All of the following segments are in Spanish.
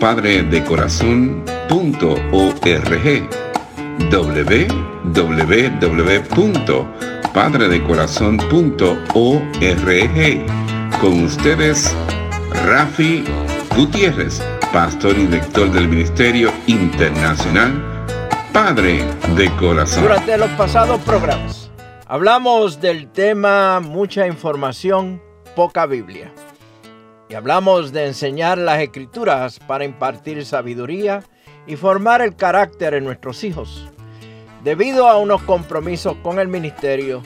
www.padredecorazon.org www.padredecorazon.org Con ustedes, Rafi Gutiérrez, pastor y director del Ministerio Internacional Padre de Corazón. Durante los pasados programas hablamos del tema mucha información, poca Biblia. Y hablamos de enseñar las escrituras para impartir sabiduría y formar el carácter en nuestros hijos. Debido a unos compromisos con el ministerio,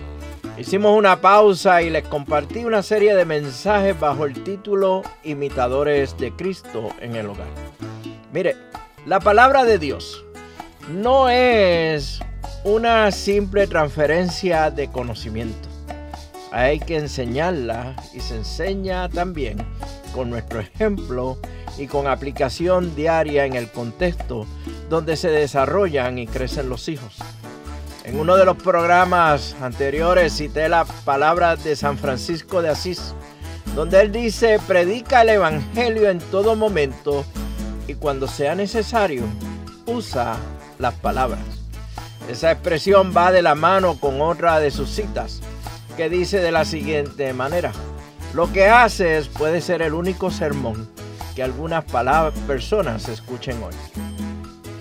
hicimos una pausa y les compartí una serie de mensajes bajo el título Imitadores de Cristo en el hogar. Mire, la palabra de Dios no es una simple transferencia de conocimiento. Hay que enseñarla y se enseña también con nuestro ejemplo y con aplicación diaria en el contexto donde se desarrollan y crecen los hijos. En uno de los programas anteriores cité la palabra de San Francisco de Asís, donde él dice, predica el Evangelio en todo momento y cuando sea necesario, usa las palabras. Esa expresión va de la mano con otra de sus citas, que dice de la siguiente manera, lo que haces puede ser el único sermón que algunas personas escuchen hoy.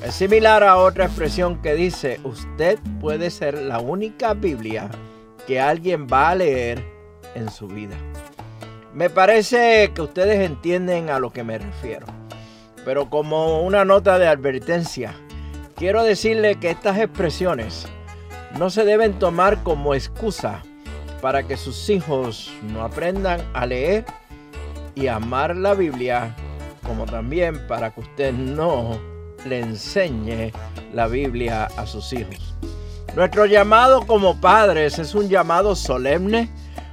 Es similar a otra expresión que dice, usted puede ser la única Biblia que alguien va a leer en su vida. Me parece que ustedes entienden a lo que me refiero. Pero como una nota de advertencia, quiero decirle que estas expresiones no se deben tomar como excusa para que sus hijos no aprendan a leer y amar la Biblia, como también para que usted no le enseñe la Biblia a sus hijos. Nuestro llamado como padres es un llamado solemne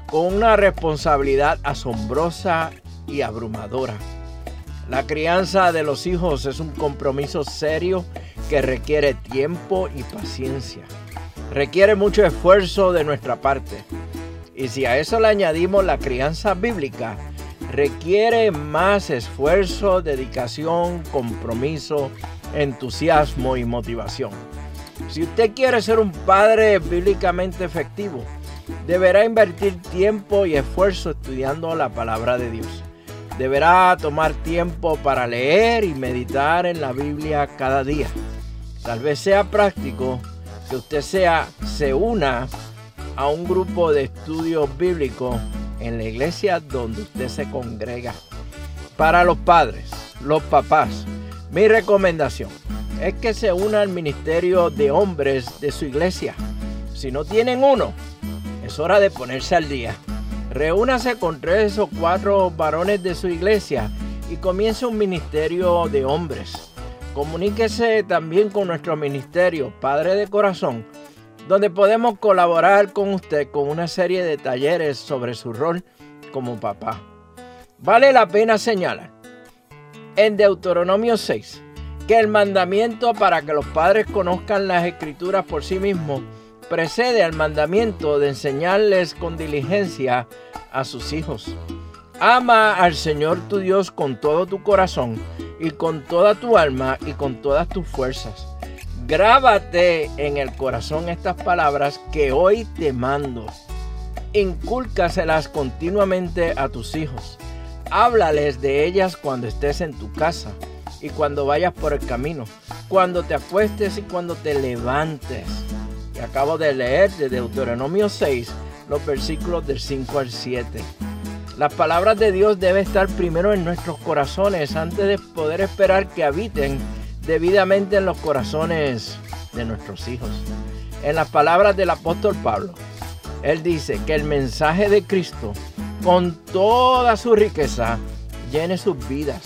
con una responsabilidad asombrosa y abrumadora. La crianza de los hijos es un compromiso serio que requiere tiempo y paciencia. Requiere mucho esfuerzo de nuestra parte. Y si a eso le añadimos la crianza bíblica, requiere más esfuerzo, dedicación, compromiso, entusiasmo y motivación. Si usted quiere ser un padre bíblicamente efectivo, deberá invertir tiempo y esfuerzo estudiando la palabra de Dios. Deberá tomar tiempo para leer y meditar en la Biblia cada día. Tal vez sea práctico que usted sea, se una a un grupo de estudio bíblico en la iglesia donde usted se congrega. Para los padres, los papás, mi recomendación es que se una al ministerio de hombres de su iglesia. Si no tienen uno, es hora de ponerse al día. Reúnase con tres o cuatro varones de su iglesia y comience un ministerio de hombres. Comuníquese también con nuestro ministerio, Padre de Corazón, donde podemos colaborar con usted con una serie de talleres sobre su rol como papá. Vale la pena señalar en Deuteronomio 6 que el mandamiento para que los padres conozcan las escrituras por sí mismos precede al mandamiento de enseñarles con diligencia a sus hijos. Ama al Señor tu Dios con todo tu corazón y con toda tu alma y con todas tus fuerzas Grábate en el corazón estas palabras que hoy te mando. Incúlcaselas continuamente a tus hijos. Háblales de ellas cuando estés en tu casa y cuando vayas por el camino, cuando te acuestes y cuando te levantes. Y acabo de leer de Deuteronomio 6 los versículos del 5 al 7. Las palabras de Dios deben estar primero en nuestros corazones antes de poder esperar que habiten debidamente en los corazones de nuestros hijos. En las palabras del apóstol Pablo, él dice que el mensaje de Cristo, con toda su riqueza, llene sus vidas.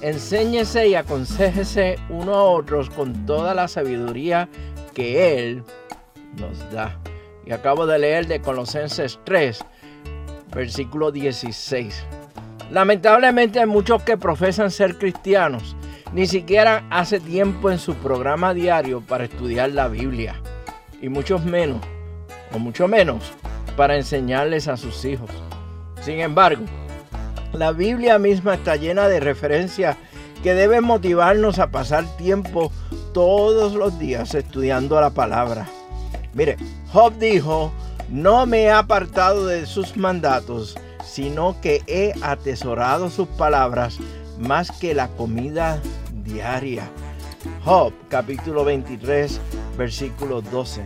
Enséñese y aconsejese uno a otros con toda la sabiduría que Él nos da. Y acabo de leer de Colosenses 3, versículo 16. Lamentablemente hay muchos que profesan ser cristianos, ni siquiera hace tiempo en su programa diario para estudiar la Biblia, y muchos menos, o mucho menos, para enseñarles a sus hijos. Sin embargo, la Biblia misma está llena de referencias que deben motivarnos a pasar tiempo todos los días estudiando la palabra. Mire, Job dijo, no me he apartado de sus mandatos, sino que he atesorado sus palabras más que la comida diaria. Job capítulo 23 versículo 12.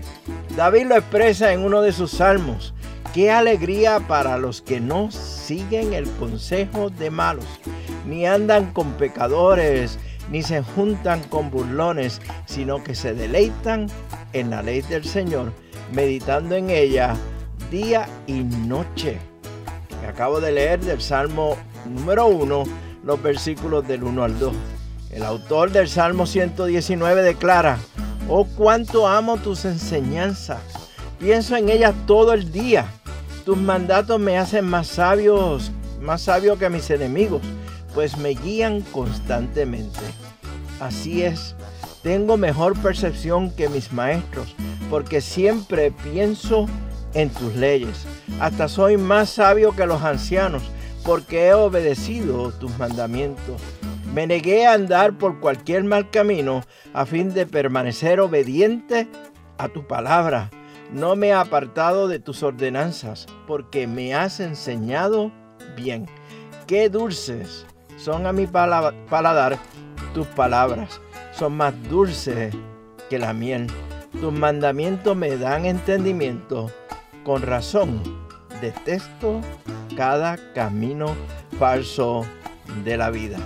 David lo expresa en uno de sus salmos. Qué alegría para los que no siguen el consejo de malos, ni andan con pecadores, ni se juntan con burlones, sino que se deleitan en la ley del Señor meditando en ella día y noche. acabo de leer del Salmo número 1, los versículos del 1 al 2. El autor del Salmo 119 declara, oh cuánto amo tus enseñanzas, pienso en ellas todo el día. Tus mandatos me hacen más sabios, más sabio que mis enemigos, pues me guían constantemente. Así es, tengo mejor percepción que mis maestros, porque siempre pienso en tus leyes. Hasta soy más sabio que los ancianos, porque he obedecido tus mandamientos. Me negué a andar por cualquier mal camino a fin de permanecer obediente a tu palabra. No me he apartado de tus ordenanzas, porque me has enseñado bien. Qué dulces son a mi paladar tus palabras, son más dulces que la miel tus mandamientos me dan entendimiento. Con razón, detesto cada camino falso de la vida.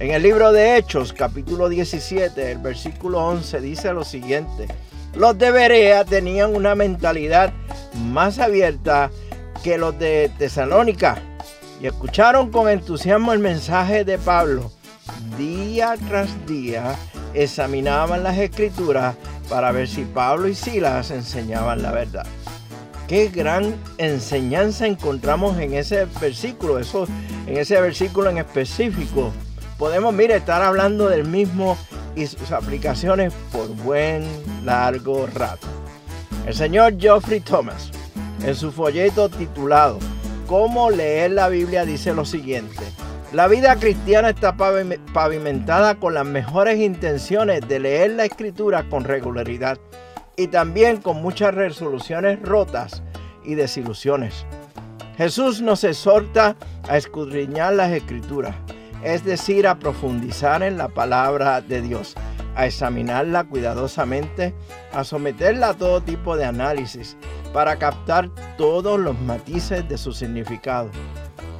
En el libro de Hechos, capítulo 17, el versículo 11 dice lo siguiente. Los de Berea tenían una mentalidad más abierta que los de Tesalónica y escucharon con entusiasmo el mensaje de Pablo. Día tras día examinaban las escrituras para ver si Pablo y Silas enseñaban la verdad. Qué gran enseñanza encontramos en ese versículo, en ese versículo en específico. Podemos, mire, estar hablando del mismo y sus aplicaciones por buen largo rato. El señor Geoffrey Thomas, en su folleto titulado Cómo leer la Biblia, dice lo siguiente. La vida cristiana está pavimentada con las mejores intenciones de leer la escritura con regularidad y también con muchas resoluciones rotas y desilusiones. Jesús nos exhorta a escudriñar las escrituras, es decir, a profundizar en la palabra de Dios, a examinarla cuidadosamente, a someterla a todo tipo de análisis para captar todos los matices de su significado.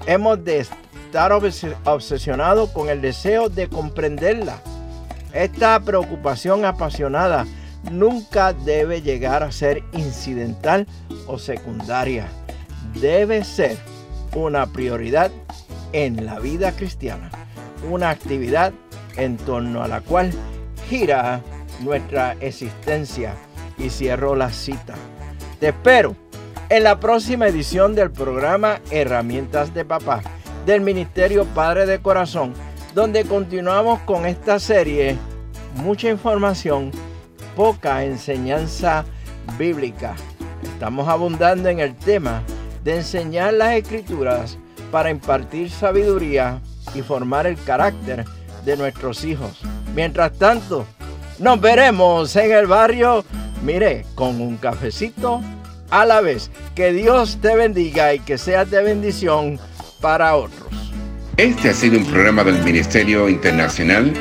Hemos de estar obsesionado con el deseo de comprenderla. Esta preocupación apasionada nunca debe llegar a ser incidental o secundaria. Debe ser una prioridad en la vida cristiana, una actividad en torno a la cual gira nuestra existencia. Y cierro la cita. Te espero en la próxima edición del programa Herramientas de Papá del Ministerio Padre de Corazón, donde continuamos con esta serie, mucha información, poca enseñanza bíblica. Estamos abundando en el tema de enseñar las escrituras para impartir sabiduría y formar el carácter de nuestros hijos. Mientras tanto, nos veremos en el barrio, mire, con un cafecito a la vez. Que Dios te bendiga y que seas de bendición para otros. Este ha sido un programa del Ministerio Internacional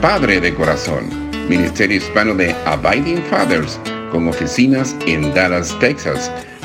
Padre de Corazón, Ministerio Hispano de Abiding Fathers, con oficinas en Dallas, Texas.